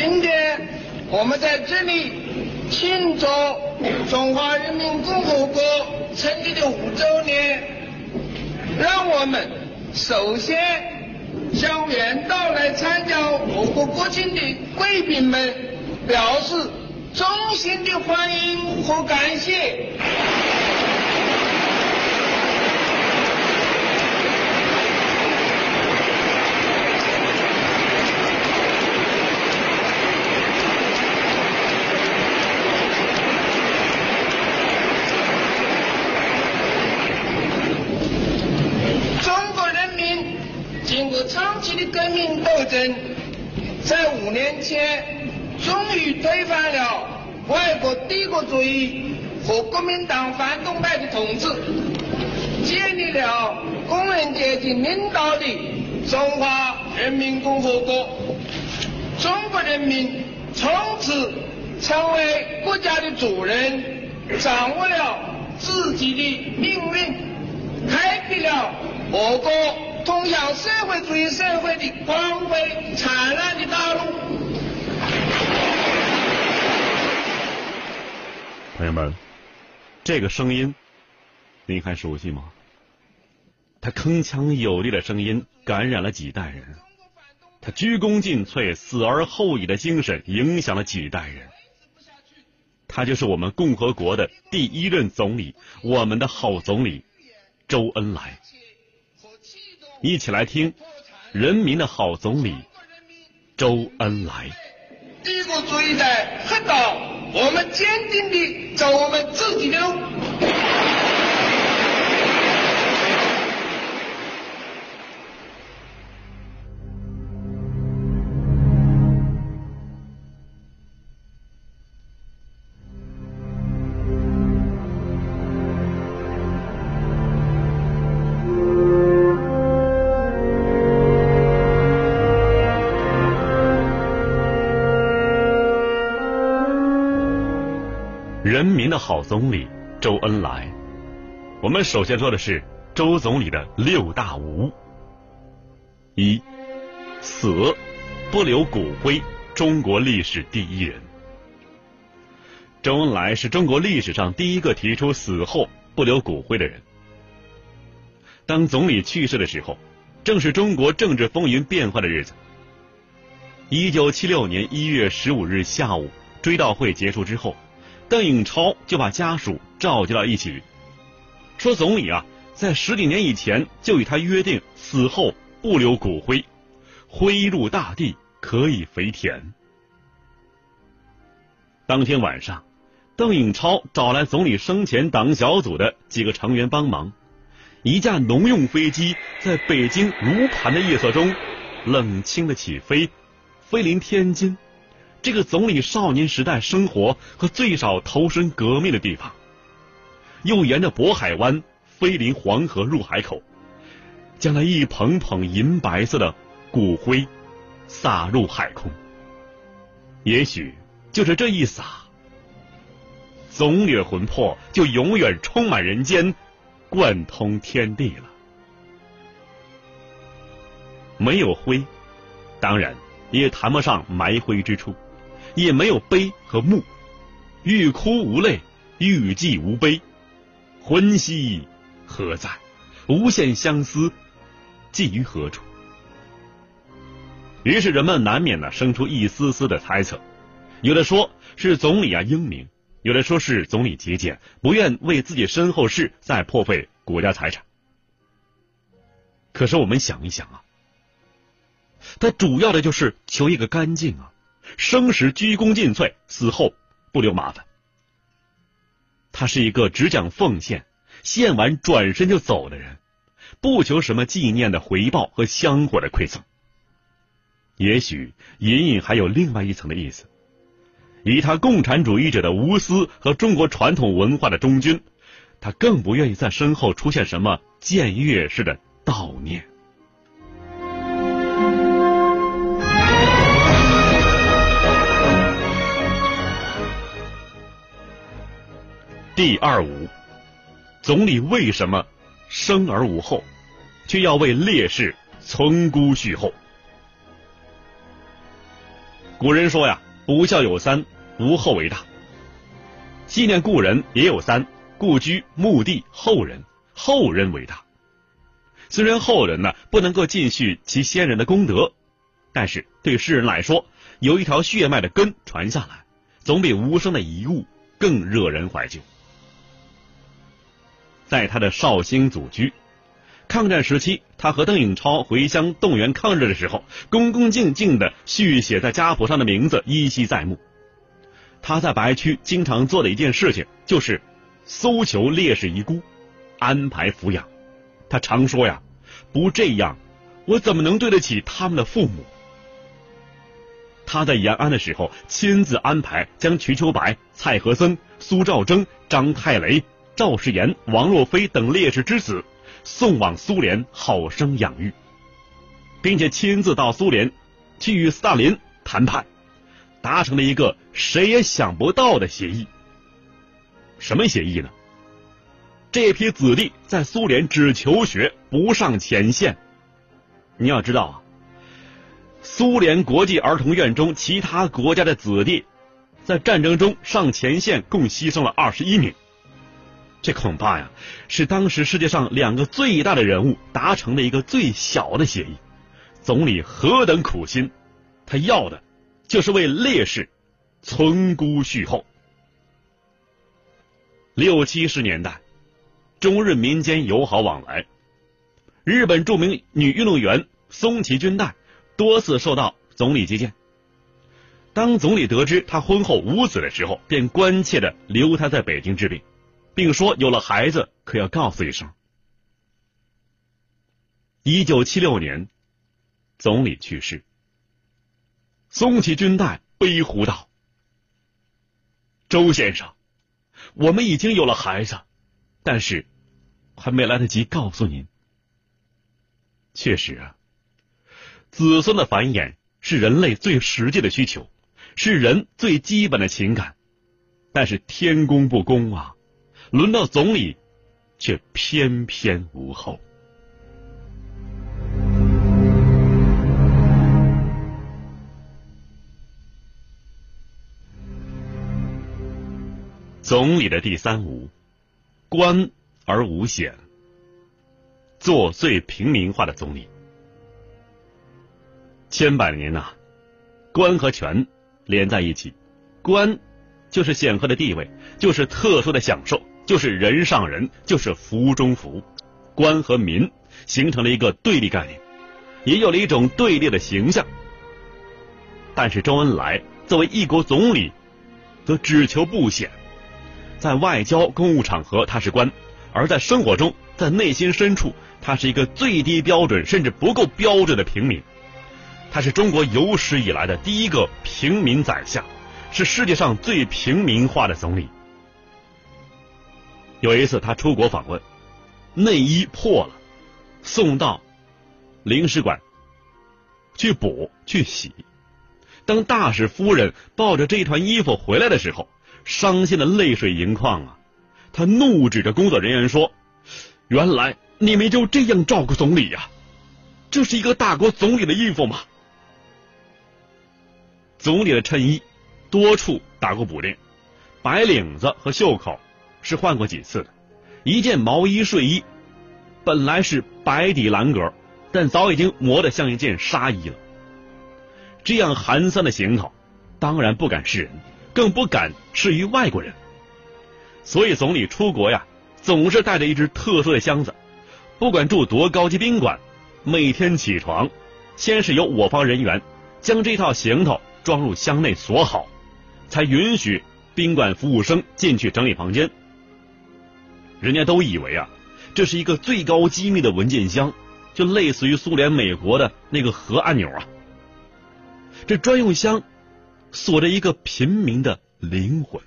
今天我们在这里庆祝中华人民共和国成立的五周年，让我们首先向远道来参加我国国庆的贵宾们表示衷心的欢迎和感谢。中国人民经过长期的革命斗争，在五年前终于推翻了外国帝国主义和国民党反动派的统治，建立了工人阶级领导的中华人民共和国。中国人民从此成为国家的主人，掌握了自己的命运，开辟了我国通向社会主义社会的光辉灿烂的道路。朋友们，这个声音您还熟悉吗？他铿锵有力的声音感染了几代人，他鞠躬尽瘁、死而后已的精神影响了几代人。他就是我们共和国的第一任总理，我们的好总理周恩来。一起来听人民的好总理周恩来。帝国主义在黑道，我们坚定地走我们自己的路。人民的好总理周恩来，我们首先说的是周总理的六大无：一、死不留骨灰，中国历史第一人。周恩来是中国历史上第一个提出死后不留骨灰的人。当总理去世的时候，正是中国政治风云变幻的日子。一九七六年一月十五日下午，追悼会结束之后。邓颖超就把家属召集到一起，说：“总理啊，在十几年以前就与他约定，死后不留骨灰，灰入大地，可以肥田。”当天晚上，邓颖超找来总理生前党小组的几个成员帮忙，一架农用飞机在北京如盘的夜色中冷清的起飞，飞临天津。这个总理少年时代生活和最少投身革命的地方，又沿着渤海湾飞临黄河入海口，将那一捧捧银白色的骨灰撒入海空。也许就是这一撒，总理魂魄就永远充满人间，贯通天地了。没有灰，当然也谈不上埋灰之处。也没有悲和慕，欲哭无泪，欲泣无悲，魂兮何在？无限相思，寄于何处？于是人们难免呢生出一丝丝的猜测，有的说是总理啊英明，有的说是总理节俭，不愿为自己身后事再破费国家财产。可是我们想一想啊，他主要的就是求一个干净啊。生时鞠躬尽瘁，死后不留麻烦。他是一个只讲奉献、献完转身就走的人，不求什么纪念的回报和香火的馈赠。也许隐隐还有另外一层的意思：以他共产主义者的无私和中国传统文化的忠君，他更不愿意在身后出现什么僭越式的悼念。第二五，总理为什么生而无后，却要为烈士存孤续后？古人说呀，不孝有三，无后为大。纪念故人也有三：故居、墓地、后人。后人为大。虽然后人呢不能够继续其先人的功德，但是对世人来说，有一条血脉的根传下来，总比无声的遗物更惹人怀旧。在他的绍兴祖居，抗战时期，他和邓颖超回乡动员抗日的时候，恭恭敬敬的续写在家谱上的名字依稀在目。他在白区经常做的一件事情，就是搜求烈士遗孤，安排抚养。他常说呀：“不这样，我怎么能对得起他们的父母？”他在延安的时候，亲自安排将瞿秋白、蔡和森、苏兆征、张太雷、赵世炎、王若飞等烈士之子送往苏联好生养育，并且亲自到苏联去与斯大林谈判。达成了一个谁也想不到的协议。什么协议呢？这批子弟在苏联只求学，不上前线。你要知道啊，苏联国际儿童院中其他国家的子弟，在战争中上前线共牺牲了二十一名。这恐怕呀，是当时世界上两个最大的人物达成的一个最小的协议。总理何等苦心，他要的。就是为烈士存孤恤后。六七十年代，中日民间友好往来，日本著名女运动员松崎珺代多次受到总理接见。当总理得知她婚后无子的时候，便关切的留她在北京治病，并说有了孩子可要告诉一声。一九七六年，总理去世。松起军代悲呼道：“周先生，我们已经有了孩子，但是还没来得及告诉您。确实啊，子孙的繁衍是人类最实际的需求，是人最基本的情感。但是天公不公啊，轮到总理，却偏偏无后。”总理的第三无，官而无显，做最平民化的总理。千百年呐，官和权连在一起，官就是显赫的地位，就是特殊的享受，就是人上人，就是福中福。官和民形成了一个对立概念，也有了一种对立的形象。但是周恩来作为一国总理，则只求不显。在外交公务场合，他是官；而在生活中，在内心深处，他是一个最低标准甚至不够标准的平民。他是中国有史以来的第一个平民宰相，是世界上最平民化的总理。有一次，他出国访问，内衣破了，送到领事馆去补去洗。当大使夫人抱着这团衣服回来的时候，伤心的泪水盈眶啊！他怒指着工作人员说：“原来你们就这样照顾总理呀？这是一个大国总理的衣服吗？”总理的衬衣多处打过补丁，白领子和袖口是换过几次的。一件毛衣睡衣本来是白底蓝格，但早已经磨得像一件纱衣了。这样寒酸的行头，当然不敢示人。更不敢示于外国人，所以总理出国呀，总是带着一只特殊的箱子，不管住多高级宾馆，每天起床，先是由我方人员将这套行头装入箱内锁好，才允许宾馆服务生进去整理房间。人家都以为啊，这是一个最高机密的文件箱，就类似于苏联、美国的那个核按钮啊，这专用箱。锁着一个平民的灵魂，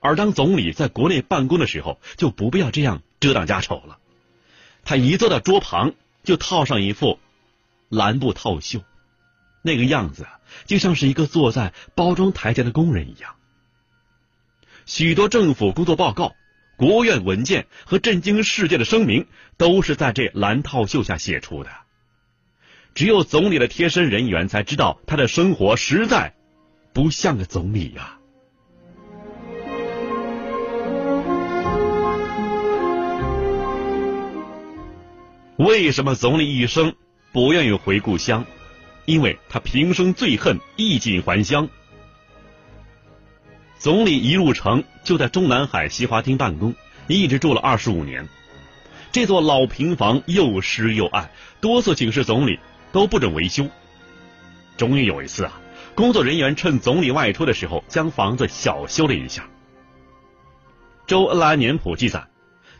而当总理在国内办公的时候，就不必要这样遮挡家丑了。他一坐到桌旁，就套上一副蓝布套袖，那个样子就像是一个坐在包装台前的工人一样。许多政府工作报告、国务院文件和震惊世界的声明，都是在这蓝套袖下写出的。只有总理的贴身人员才知道他的生活实在不像个总理呀。为什么总理一生不愿意回故乡？因为他平生最恨衣锦还乡。总理一入城就在中南海西华厅办公，一直住了二十五年。这座老平房又湿又暗，多次请示总理都不准维修。终于有一次啊，工作人员趁总理外出的时候，将房子小修了一下。周恩来年谱记载，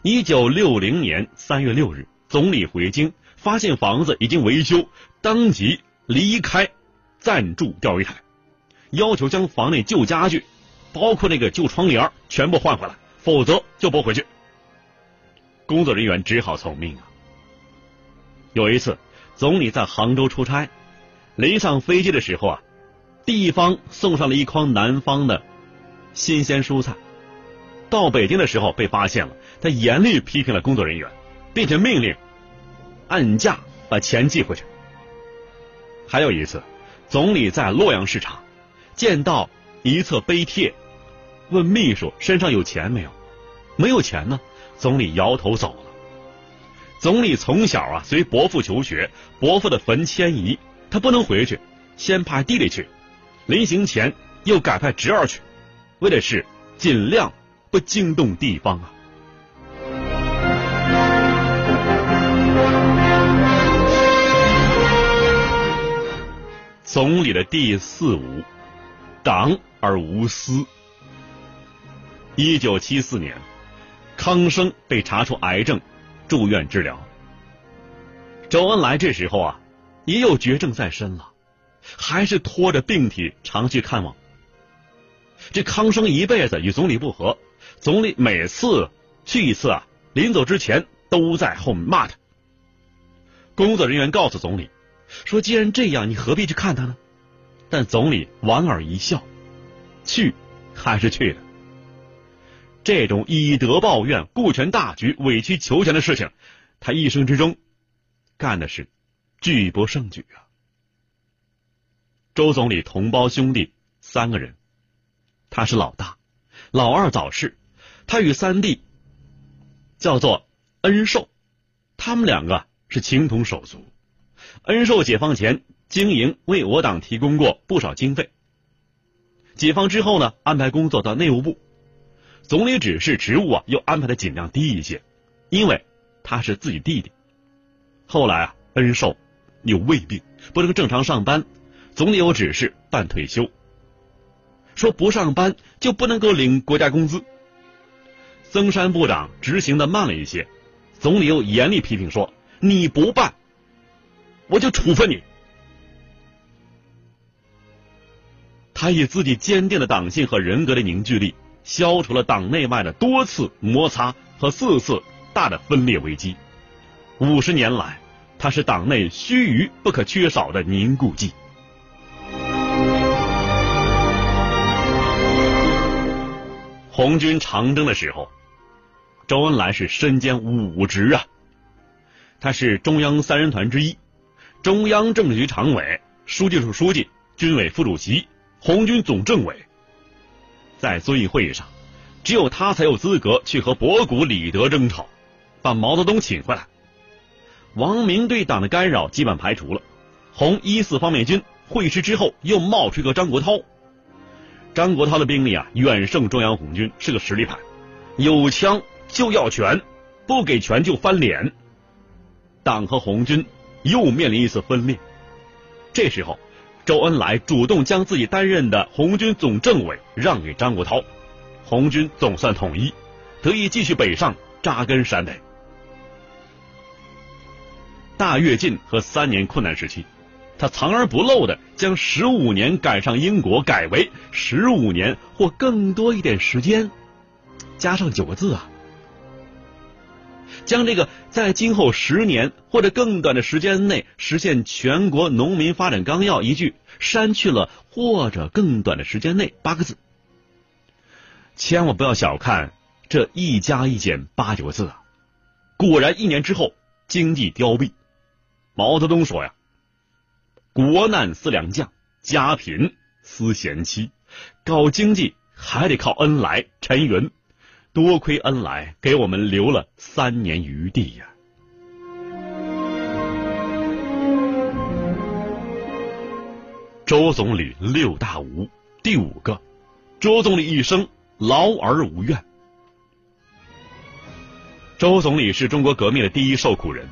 一九六零年三月六日，总理回京，发现房子已经维修，当即离开，暂住钓鱼台，要求将房内旧家具。包括那个旧窗帘全部换回来，否则就拨回去。工作人员只好从命啊。有一次，总理在杭州出差，临上飞机的时候啊，地方送上了一筐南方的新鲜蔬菜。到北京的时候被发现了，他严厉批评了工作人员，并且命令按价把钱寄回去。还有一次，总理在洛阳市场见到一册碑帖。问秘书身上有钱没有？没有钱呢。总理摇头走了。总理从小啊随伯父求学，伯父的坟迁移，他不能回去，先派弟弟去。临行前又改派侄儿去，为的是尽量不惊动地方啊。总理的第四五，党而无私。一九七四年，康生被查出癌症，住院治疗。周恩来这时候啊，也有绝症在身了，还是拖着病体常去看望。这康生一辈子与总理不和，总理每次去一次啊，临走之前都在后面骂他。工作人员告诉总理说：“既然这样，你何必去看他呢？”但总理莞尔一笑，去还是去的。这种以德报怨、顾全大局、委曲求全的事情，他一生之中干的是举不胜举啊。周总理同胞兄弟三个人，他是老大，老二早逝，他与三弟叫做恩寿，他们两个是情同手足。恩寿解放前经营为我党提供过不少经费，解放之后呢，安排工作到内务部。总理指示职务啊，又安排的尽量低一些，因为他是自己弟弟。后来啊，恩寿有胃病，不能正常上班，总理有指示办退休，说不上班就不能够领国家工资。曾山部长执行的慢了一些，总理又严厉批评说：“你不办，我就处分你。”他以自己坚定的党性和人格的凝聚力。消除了党内外的多次摩擦和四次大的分裂危机。五十年来，他是党内须臾不可缺少的凝固剂。红军长征的时候，周恩来是身兼五职啊。他是中央三人团之一，中央政治局常委、书记处书记、军委副主席、红军总政委。在遵义会议上，只有他才有资格去和博古、李德争吵，把毛泽东请回来。王明对党的干扰基本排除了。红一四方面军会师之后，又冒出个张国焘。张国焘的兵力啊，远胜中央红军，是个实力派，有枪就要权，不给权就翻脸。党和红军又面临一次分裂。这时候。周恩来主动将自己担任的红军总政委让给张国焘，红军总算统一，得以继续北上扎根陕北。大跃进和三年困难时期，他藏而不露的将十五年赶上英国改为十五年或更多一点时间，加上九个字啊。将这个在今后十年或者更短的时间内实现全国农民发展纲要一句删去了，或者更短的时间内八个字，千万不要小看这一加一减八九个字啊！果然一年之后经济凋敝。毛泽东说呀：“国难思良将，家贫思贤妻，搞经济还得靠恩来。陈云，多亏恩来给我们留了三年余地呀。周总理六大无，第五个，周总理一生劳而无怨。周总理是中国革命的第一受苦人，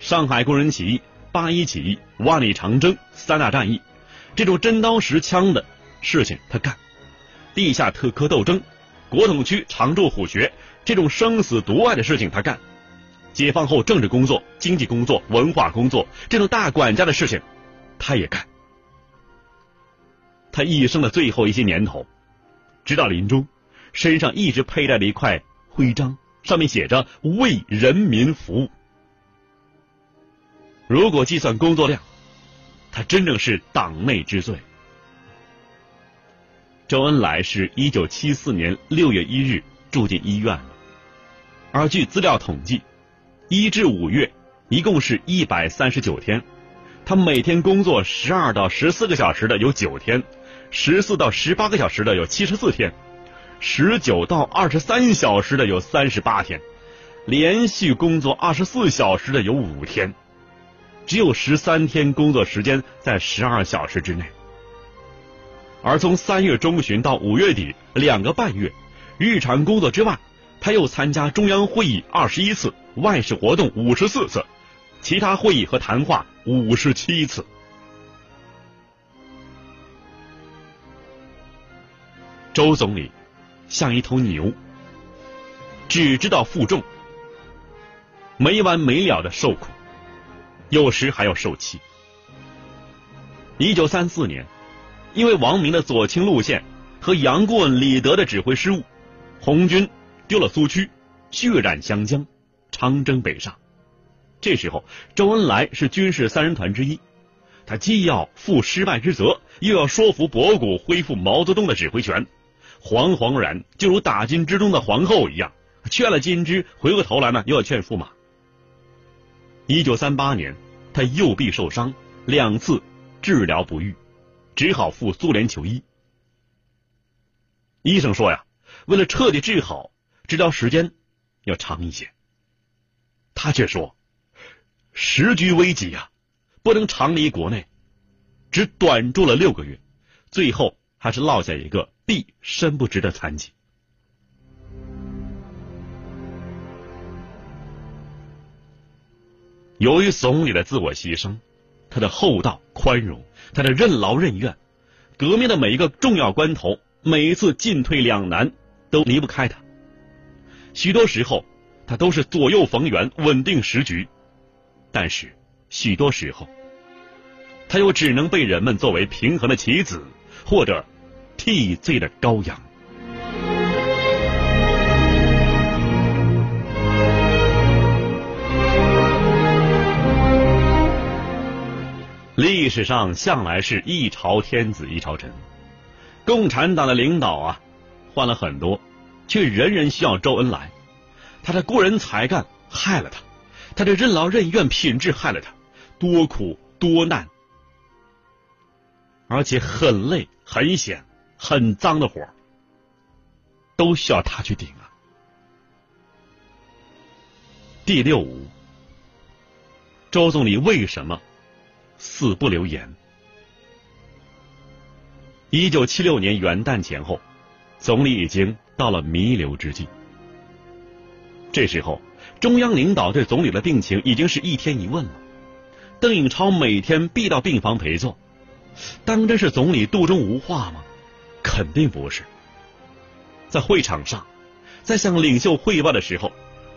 上海工人起义、八一起义、万里长征三大战役，这种真刀实枪的事情他干；地下特科斗争、国统区常驻虎穴这种生死独爱的事情他干；解放后政治工作、经济工作、文化工作这种大管家的事情他也干。他一生的最后一些年头，直到临终，身上一直佩戴着一块徽章。上面写着“为人民服务”。如果计算工作量，他真正是党内之最。周恩来是一九七四年六月一日住进医院了，而据资料统计，一至五月一共是一百三十九天，他每天工作十二到十四个小时的有九天，十四到十八个小时的有七十四天。十九到二十三小时的有三十八天，连续工作二十四小时的有五天，只有十三天工作时间在十二小时之内。而从三月中旬到五月底两个半月，日常工作之外，他又参加中央会议二十一次，外事活动五十四次，其他会议和谈话五十七次。周总理。像一头牛，只知道负重，没完没了的受苦，有时还要受气。一九三四年，因为王明的左倾路线和杨过、李德的指挥失误，红军丢了苏区，血染湘江，长征北上。这时候，周恩来是军事三人团之一，他既要负失败之责，又要说服博古恢复毛泽东的指挥权。惶惶然，就如打金之中的皇后一样，劝了金枝，回过头来呢，又要劝驸马。一九三八年，他右臂受伤，两次治疗不愈，只好赴苏联求医。医生说呀，为了彻底治好，治疗时间要长一些。他却说，时局危急呀，不能长离国内，只短住了六个月，最后还是落下一个。臂身不直的残疾。由于总理的自我牺牲，他的厚道宽容，他的任劳任怨，革命的每一个重要关头，每一次进退两难，都离不开他。许多时候，他都是左右逢源，稳定时局；但是许多时候，他又只能被人们作为平衡的棋子，或者。替罪的羔羊。历史上向来是一朝天子一朝臣，共产党的领导啊，换了很多，却人人需要周恩来。他的过人才干害了他，他的任劳任怨品质害了他，多苦多难，而且很累很险。很脏的活都需要他去顶啊。第六五，周总理为什么死不留言？一九七六年元旦前后，总理已经到了弥留之际。这时候，中央领导对总理的病情已经是一天一问了。邓颖超每天必到病房陪坐，当真是总理肚中无话吗？肯定不是。在会场上，在向领袖汇报的时候，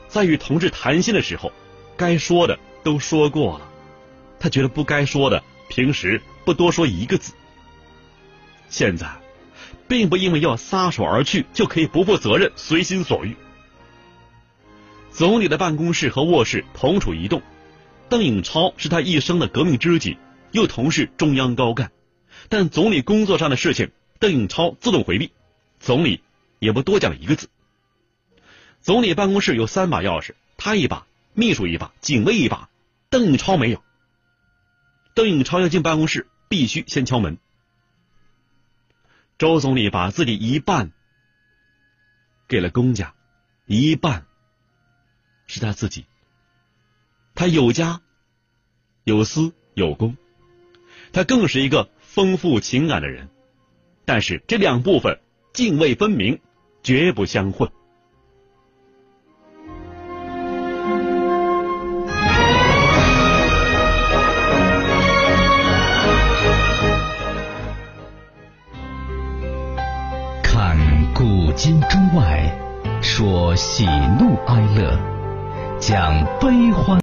在与同志谈心的时候，该说的都说过了。他觉得不该说的，平时不多说一个字。现在，并不因为要撒手而去就可以不负责任、随心所欲。总理的办公室和卧室同处一栋，邓颖超是他一生的革命知己，又同是中央高干，但总理工作上的事情。邓颖超自动回避，总理也不多讲一个字。总理办公室有三把钥匙，他一把，秘书一把，警卫一把，邓颖超没有。邓颖超要进办公室，必须先敲门。周总理把自己一半给了公家，一半是他自己。他有家有私有公，他更是一个丰富情感的人。但是这两部分泾渭分明，绝不相混。喜怒哀乐，讲悲欢。